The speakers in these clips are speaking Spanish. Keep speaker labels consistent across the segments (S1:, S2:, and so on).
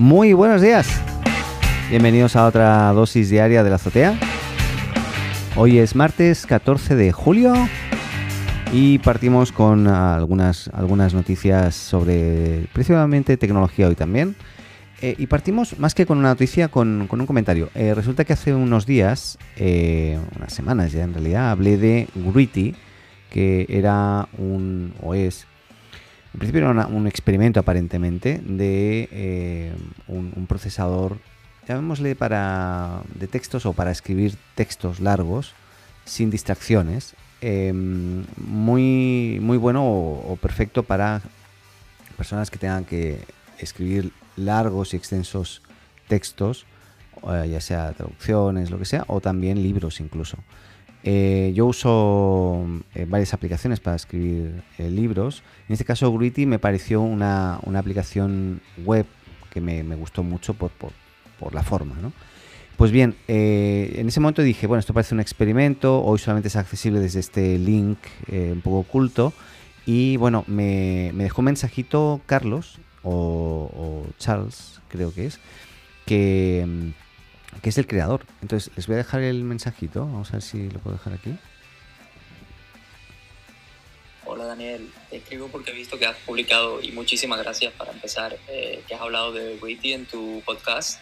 S1: Muy buenos días. Bienvenidos a otra dosis diaria de la azotea. Hoy es martes 14 de julio y partimos con algunas, algunas noticias sobre principalmente tecnología hoy también. Eh, y partimos más que con una noticia, con, un comentario. Eh, resulta que hace unos días, eh, unas semanas ya en realidad, hablé de Gritty, que era un, o es, en principio era un experimento aparentemente de un, procesador, llamémosle para de textos o para escribir textos largos sin distracciones, muy, muy bueno o perfecto para personas que tengan que escribir largos y extensos textos, eh, ya sea traducciones, lo que sea, o también libros incluso. Eh, yo uso eh, varias aplicaciones para escribir libros. En este caso, Gritty me pareció una, aplicación web que me, gustó mucho por, la forma. Pues bien, en ese momento dije, bueno, esto parece un experimento, hoy solamente es accesible desde este link un poco oculto. Y bueno, me, me dejó un mensajito Carlos, o, Charles, creo que es, que, que es el creador. Entonces, les voy a dejar el mensajito. Vamos a ver si lo puedo dejar aquí.
S2: Hola Daniel, te escribo porque he visto que has publicado y muchísimas gracias para empezar, eh, que has hablado de Witty en tu podcast.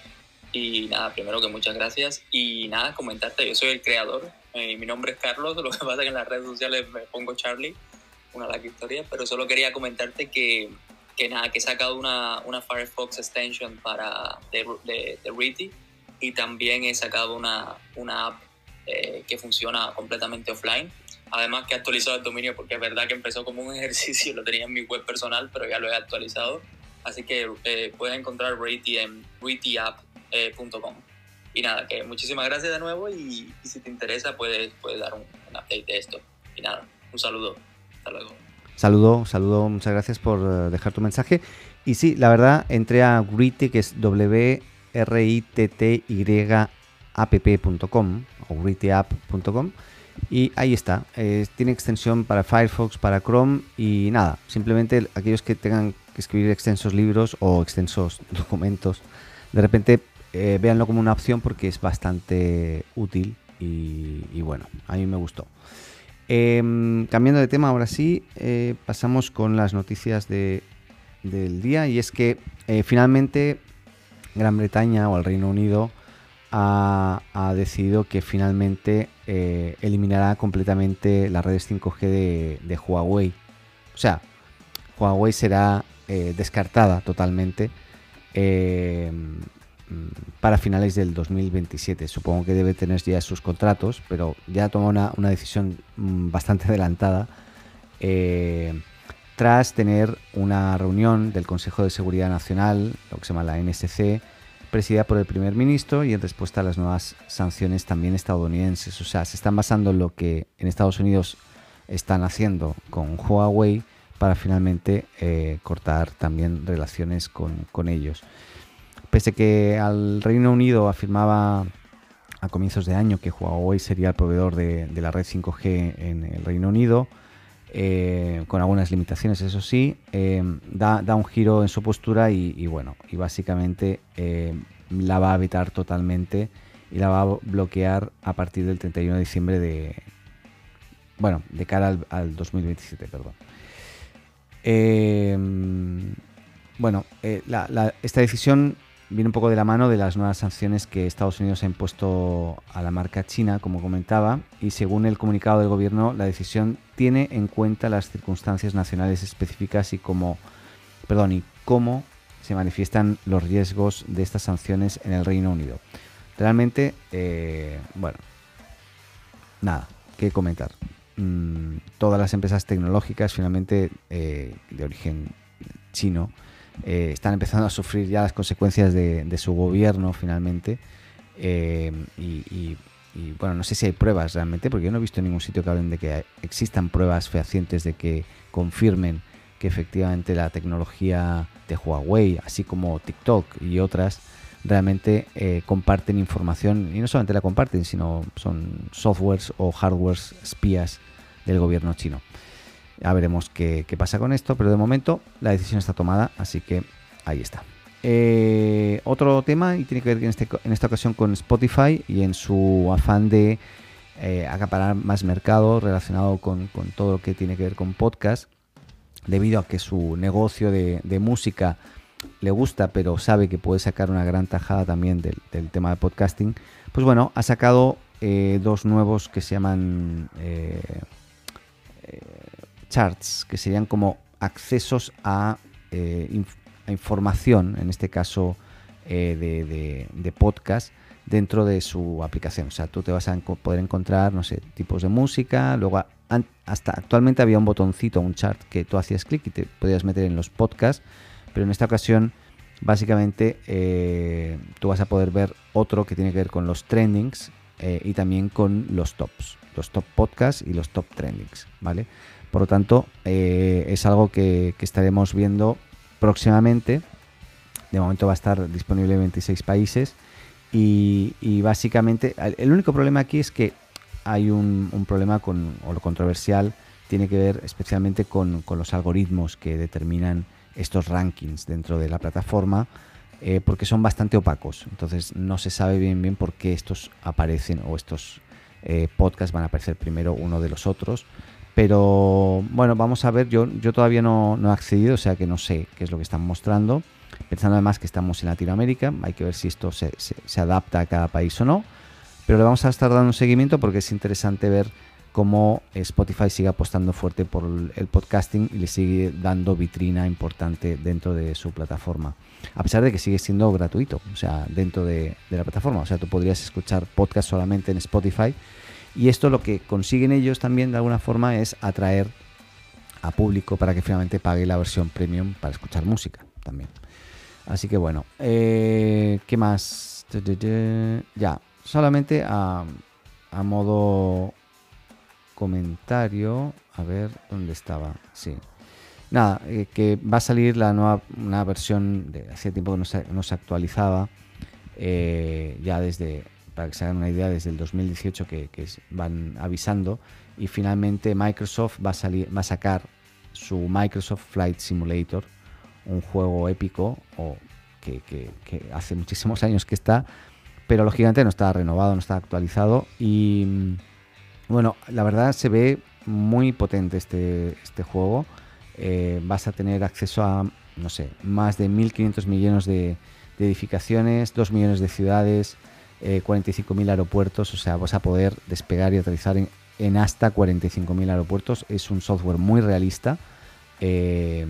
S2: Y nada, primero que muchas gracias. Y nada, comentarte, yo soy el creador, eh, mi nombre es Carlos, lo que pasa es que en las redes sociales me pongo Charlie, una larga historia, pero solo quería comentarte que que nada, que he sacado una, una Firefox extension para de, de, de y también he sacado una, una app eh, que funciona completamente offline. Además que he actualizado el dominio porque es verdad que empezó como un ejercicio, lo tenía en mi web personal, pero ya lo he actualizado. Así que eh, encontrar Riti en ritiapp.com. y nada, que muchísimas gracias de nuevo y, si te interesa puedes, puedes dar un, un update de esto. Y nada, un saludo. Hasta luego.
S1: Saludo, saludo, muchas gracias por eh, dejar tu mensaje. Y sí, la verdad, entré a Gritty, que es w r i t t y app.com o grittyapp.com y ahí está. tiene extensión para Firefox, para Chrome y nada, simplemente aquellos que tengan que escribir extensos libros o extensos documentos, de repente eh, véanlo como una opción porque es bastante útil y, bueno, a mí me gustó. Em, cambiando de tema, ahora sí, eh, pasamos con las noticias del día y es que eh, finalmente Gran Bretaña o el Reino Unido ha, decidido que finalmente eh, eliminará completamente las redes 5G de, Huawei. O sea, Huawei será descartada totalmente Mm, para finales del 2027. Supongo que debe tener ya sus contratos, pero ya tomó una, una decisión mm, bastante adelantada eh, tras tener una reunión del Consejo de Seguridad Nacional, lo que se llama la NSC, presidida por el primer ministro y en respuesta a las nuevas sanciones también estadounidenses. O sea, se están basando en lo que en Estados Unidos están haciendo con Huawei para finalmente eh, cortar también relaciones con, ellos. Pese que al Reino Unido afirmaba a comienzos de año que Huawei sería el proveedor de, la red 5G en el Reino Unido, eh, con algunas limitaciones, eso sí, eh, da, un giro en su postura y, bueno, y básicamente eh, la va a evitar totalmente y la va a bloquear a partir del 31 de diciembre de, bueno, de cara al, 2027, perdón. bueno, esta decisión viene un poco de la mano de las nuevas sanciones que Estados Unidos ha impuesto a la marca china, como comentaba, y según el comunicado del gobierno, la decisión tiene en cuenta las circunstancias nacionales específicas y cómo, perdón, y cómo se manifiestan los riesgos de estas sanciones en el Reino Unido. Realmente, eh, bueno, nada, que comentar. Mm, todas las empresas tecnológicas, finalmente, eh, de origen chino, eh, están empezando a sufrir ya las consecuencias de, su gobierno finalmente. Eh, y, bueno, no sé si hay pruebas realmente, porque yo no he visto en ningún sitio que hablen de que existan pruebas fehacientes de que confirmen que efectivamente la tecnología de Huawei, así como TikTok y otras, realmente eh, comparten información y no solamente la comparten, sino son softwares o hardwares espías del gobierno chino. Ya veremos qué, pasa con esto, pero de momento la decisión está tomada, así que ahí está. eh, otro tema, y tiene que ver en, este, en esta ocasión con Spotify y en su afán de eh, acaparar más mercado relacionado con, todo lo que tiene que ver con podcast, debido a que su negocio de, música le gusta, pero sabe que puede sacar una gran tajada también del, tema de podcasting, pues bueno, ha sacado eh, dos nuevos que se llaman charts, que serían como accesos a información, en este caso eh, de, podcast, dentro de su aplicación. O sea, tú te vas a poder encontrar, no sé, tipos de música. Luego, hasta actualmente había un botoncito, un chart que tú hacías clic y te podías meter en los podcasts, pero en esta ocasión, básicamente, eh, tú vas a poder ver otro que tiene que ver con los trendings eh, y también con los tops, los top podcasts y los top trendings, ¿vale? Por lo tanto, es algo que, que estaremos viendo próximamente. De momento va a estar disponible en 26 países. Y, básicamente, el único problema aquí es que hay un, problema con, o lo controversial tiene que ver especialmente con, los algoritmos que determinan estos rankings dentro de la plataforma, eh, porque son bastante opacos. Entonces no se sabe bien bien por qué estos aparecen o estos eh, podcasts van a aparecer primero uno de los otros. Pero bueno, vamos a ver, yo, yo todavía no, he accedido, o sea que no sé qué es lo que están mostrando. Pensando además que estamos en Latinoamérica, hay que ver si esto se, adapta a cada país o no. Pero le vamos a estar dando un seguimiento porque es interesante ver cómo Spotify sigue apostando fuerte por el podcasting y le sigue dando vitrina importante dentro de su plataforma. A pesar de que sigue siendo gratuito, o sea, dentro de, de la plataforma. O sea, tú podrías escuchar podcast solamente en Spotify y esto lo que consiguen ellos también de alguna forma es atraer a público para que finalmente pague la versión premium para escuchar música también. Así que bueno, eh, ¿qué más? Ya, solamente a, modo comentario, a ver dónde estaba. Sí. Nada, eh, que va a salir la nueva una versión de hace tiempo que no se, no se actualizaba, eh, ya desde para que se hagan una idea, desde el 2018 que, van avisando y finalmente Microsoft va a, salir, va a sacar su Microsoft Flight Simulator, un juego épico o que, hace muchísimos años que está, pero lógicamente no está renovado, no está actualizado y mm, bueno, la verdad se ve muy potente este, este juego. Eh, vas a tener acceso a, no sé, más de 1.500 millones de, de edificaciones, 2 millones de ciudades, eh, 45.000 aeropuertos, o sea, vas a poder despegar y aterrizar en, hasta 45.000 aeropuertos. Es un software muy realista eh,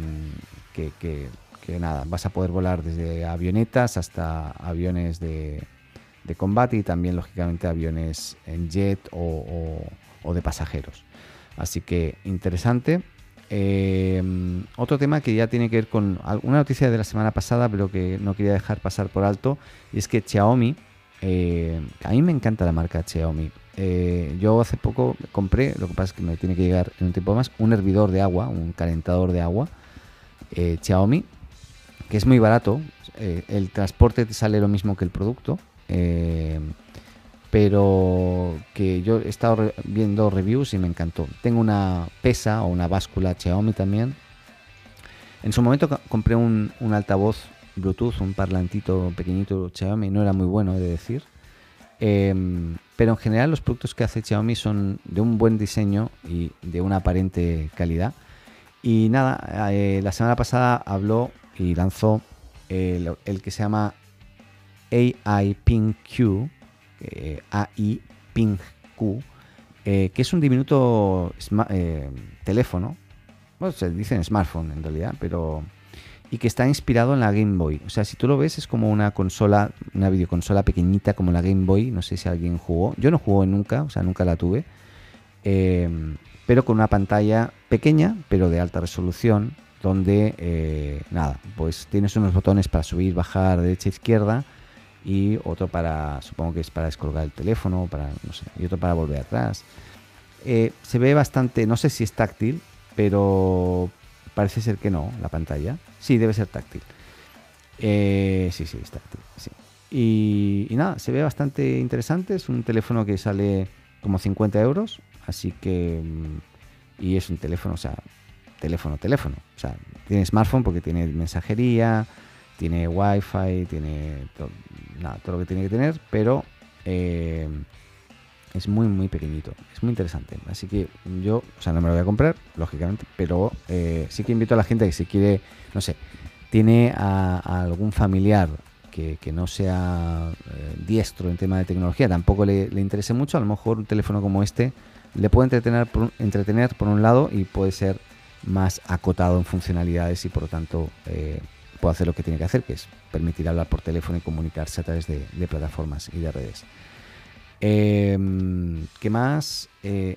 S1: que, nada, vas a poder volar desde avionetas hasta aviones de, combate y también lógicamente aviones en jet o, de pasajeros. Así que interesante. Eh, otro tema que ya tiene que ver con una noticia de la semana pasada, pero que no quería dejar pasar por alto, y es que Xiaomi eh, a mí me encanta la marca Xiaomi. Eh, yo hace poco compré, lo que pasa es que me tiene que llegar en un tiempo más, un hervidor de agua, un calentador de agua eh, Xiaomi, que es muy barato. el transporte te sale lo mismo que el producto. pero que yo he estado viendo reviews y me encantó. Tengo una pesa o una báscula Xiaomi también. En su momento compré un altavoz Bluetooth, un parlantito pequeñito Xiaomi, no era muy bueno, he de decir. Em, pero en general los productos que hace Xiaomi son de un buen diseño y de una aparente calidad. Y nada, eh, la semana pasada habló y lanzó el, que se llama AI Ping Q, eh, AI Ping Q, eh, que es un diminuto teléfono. Bueno, se dice smartphone en realidad, pero y que está inspirado en la Game Boy. O sea, si tú lo ves es como una consola, una videoconsola pequeñita como la Game Boy. No sé si alguien jugó. Yo no jugué nunca, o sea, nunca la tuve. Em, pero con una pantalla pequeña, pero de alta resolución, donde, eh, nada, pues tienes unos botones para subir, bajar, derecha, izquierda, y otro para, supongo que es para descolgar el teléfono, para, no sé, y otro para volver atrás. Eh, se ve bastante, no sé si es táctil, pero parece ser que no, la pantalla. Sí, debe ser táctil. Eh, sí, sí, es táctil. Y, nada, se ve bastante interesante. Es un teléfono que sale como 50 euros. Así que. Mm, y es un teléfono, o sea, teléfono, teléfono. O sea, tiene smartphone porque tiene mensajería, tiene wifi, tiene todo, nada, todo lo que tiene que tener, pero eh, es muy, muy pequeñito. Es muy interesante. Así que yo, o sea, no me lo voy a comprar, lógicamente, pero eh, sí que invito a la gente que si quiere, no sé, tiene a, algún familiar que, no sea eh, diestro en tema de tecnología, tampoco le, interese mucho, a lo mejor un teléfono como este le puede entretener por, entretener por un lado y puede ser más acotado en funcionalidades y por lo tanto eh, puede hacer lo que tiene que hacer, que es permitir hablar por teléfono y comunicarse a través de, plataformas y de redes. Em, ¿Qué más? Eh,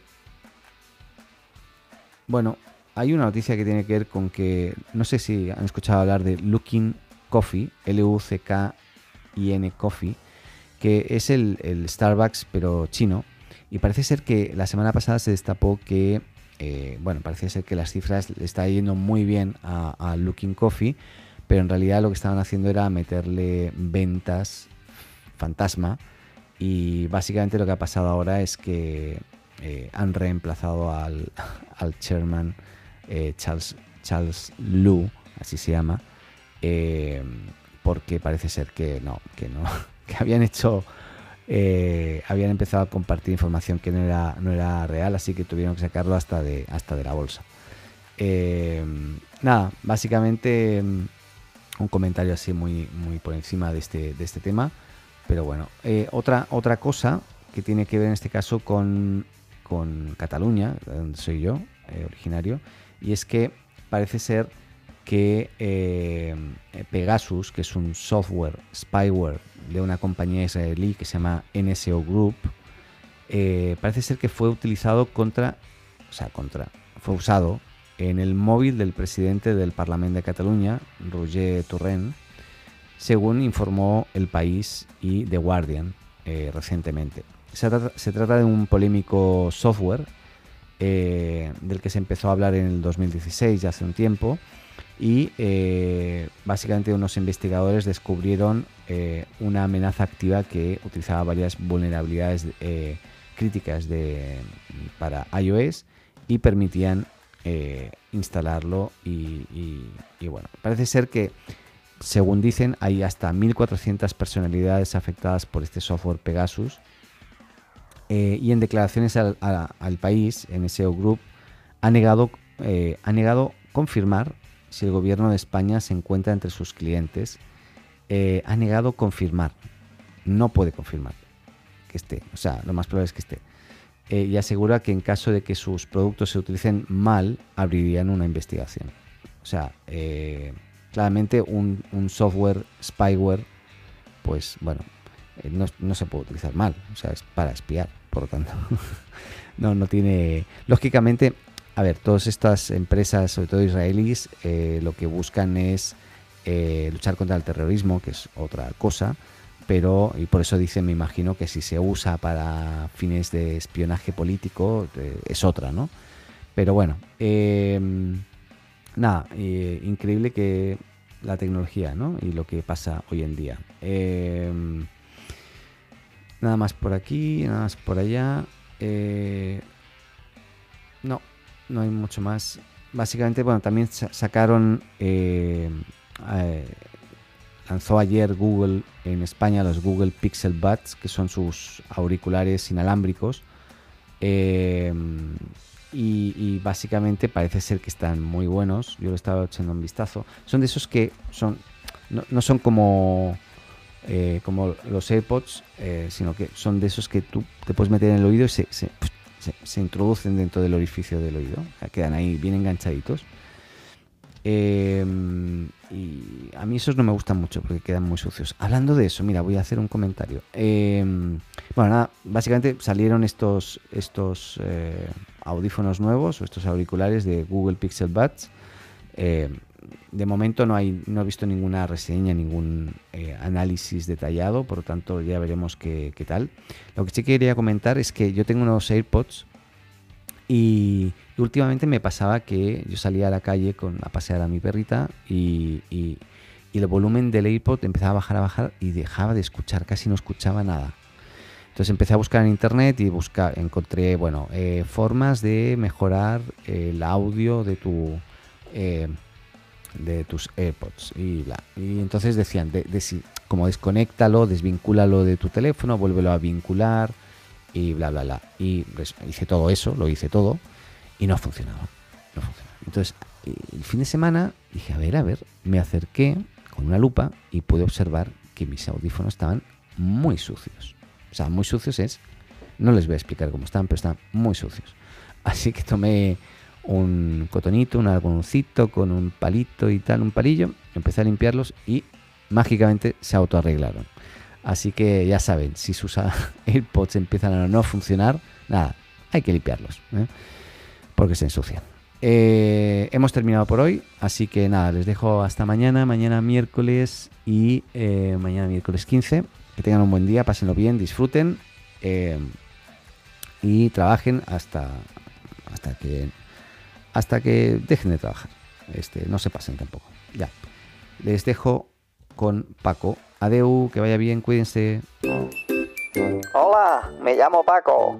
S1: bueno, hay una noticia que tiene que ver con que, no sé si han escuchado hablar de Looking Coffee, L-U-C-K-I-N Coffee, que es el, Starbucks pero chino. Y parece ser que la semana pasada se destapó que, eh, bueno, parece ser que las cifras le está yendo muy bien a, Looking Coffee, pero en realidad lo que estaban haciendo era meterle ventas fantasma. Y básicamente lo que ha pasado ahora es que eh, han reemplazado al, al chairman eh, Charles, Charles Lu, así se llama, eh, porque parece ser que no, que no, que habían hecho, habían empezado a compartir información que no era, no era real, así que tuvieron que sacarlo hasta de, hasta de la bolsa. nada, básicamente un comentario así muy, muy por encima de este, de este tema, pero bueno, otra, otra cosa que tiene que ver en este caso con, con Cataluña, donde soy yo, originario, y es que parece ser que eh, Pegasus, que es un software spyware de una compañía israelí que se llama NSO Group, eh, parece ser que fue utilizado contra, o sea, contra, fue usado en el móvil del presidente del Parlamento de Cataluña, Roger Torrent, según informó El País y The Guardian eh, recientemente. se trata de un polémico software eh, del que se empezó a hablar en el 2016, ya hace un tiempo, y eh, básicamente unos investigadores descubrieron una amenaza activa que utilizaba varias vulnerabilidades críticas de, para iOS y permitían instalarlo y, bueno, parece ser que según dicen hay hasta 1400 personalidades afectadas por este software Pegasus eh, y en declaraciones al, país, en SEO Group, ha negado, eh, ha negado confirmar si el gobierno de España se encuentra entre sus clientes. Eh, ha negado confirmar, no puede confirmar que esté, o sea, lo más probable es que esté. y asegura que en caso de que sus productos se utilicen mal, abrirían una investigación. O sea, claramente un, un software spyware, pues bueno, no, no, se puede utilizar mal, o sea, es para espiar por lo tanto, no, no tiene... Lógicamente, a ver, todas estas empresas, sobre todo israelíes, eh, lo que buscan es eh, luchar contra el terrorismo, que es otra cosa, pero, y por eso dicen, me imagino que si se usa para fines de espionaje político, eh, es otra, ¿no? Pero bueno, em, nada, increíble que la tecnología, ¿no? Y lo que pasa hoy en día. Em, Nada más por aquí, nada más por allá. Eh, no, no hay mucho más. Básicamente, bueno, también sacaron, eh, eh, lanzó ayer Google en España los Google Pixel Buds, que son sus auriculares inalámbricos. Y, básicamente parece ser que están muy buenos. Yo lo estaba echando un vistazo. Son de esos que son, no son como eh, como los AirPods, eh, sino que son de esos que tú te puedes meter en el oído y se, se, introducen dentro del orificio del oído. quedan ahí bien enganchaditos. Em, y a mí esos no me gustan mucho porque quedan muy sucios. Hablando de eso, mira, voy a hacer un comentario. Em, bueno, nada, básicamente salieron estos, estos eh, audífonos nuevos o estos auriculares de Google Pixel Buds. Em, de momento no, hay, no he visto ninguna reseña, ningún eh, análisis detallado, por lo tanto ya veremos qué, tal. Lo que sí quería comentar es que yo tengo unos AirPods y, últimamente me pasaba que yo salía a la calle con, a pasear a mi perrita y, el volumen del AirPod empezaba a bajar, a bajar y dejaba de escuchar, casi no escuchaba nada. Entonces empecé a buscar en internet y busca, encontré bueno, eh, formas de mejorar el audio de tu... Eh, de tus AirPods y bla. Y entonces decían, de, como desconéctalo, desvincúlalo de tu teléfono, vuélvelo a vincular y bla, bla, bla. Y hice todo eso, lo hice todo y no ha funcionado. No funcionado. Entonces, el fin de semana dije, a ver, a ver, me acerqué con una lupa y pude observar que mis audífonos estaban muy sucios. O sea, muy sucios es, no les voy a explicar cómo están, pero están muy sucios. Así que tomé un cotonito, un algodoncito con un palito y tal, un palillo, empecé a limpiarlos y mágicamente se autoarreglaron. Así que ya saben, si sus AirPods empiezan a no funcionar, nada, hay que limpiarlos, ¿eh? porque se ensucian. Eh, hemos terminado por hoy, así que nada, les dejo hasta mañana, mañana miércoles y eh, mañana miércoles 15. Que tengan un buen día, pásenlo bien, disfruten y trabajen hasta, hasta que hasta que dejen de trabajar. Este, no se pasen tampoco. Ya. Les dejo con Paco. Adeu, que vaya bien, cuídense.
S3: Hola, me llamo Paco.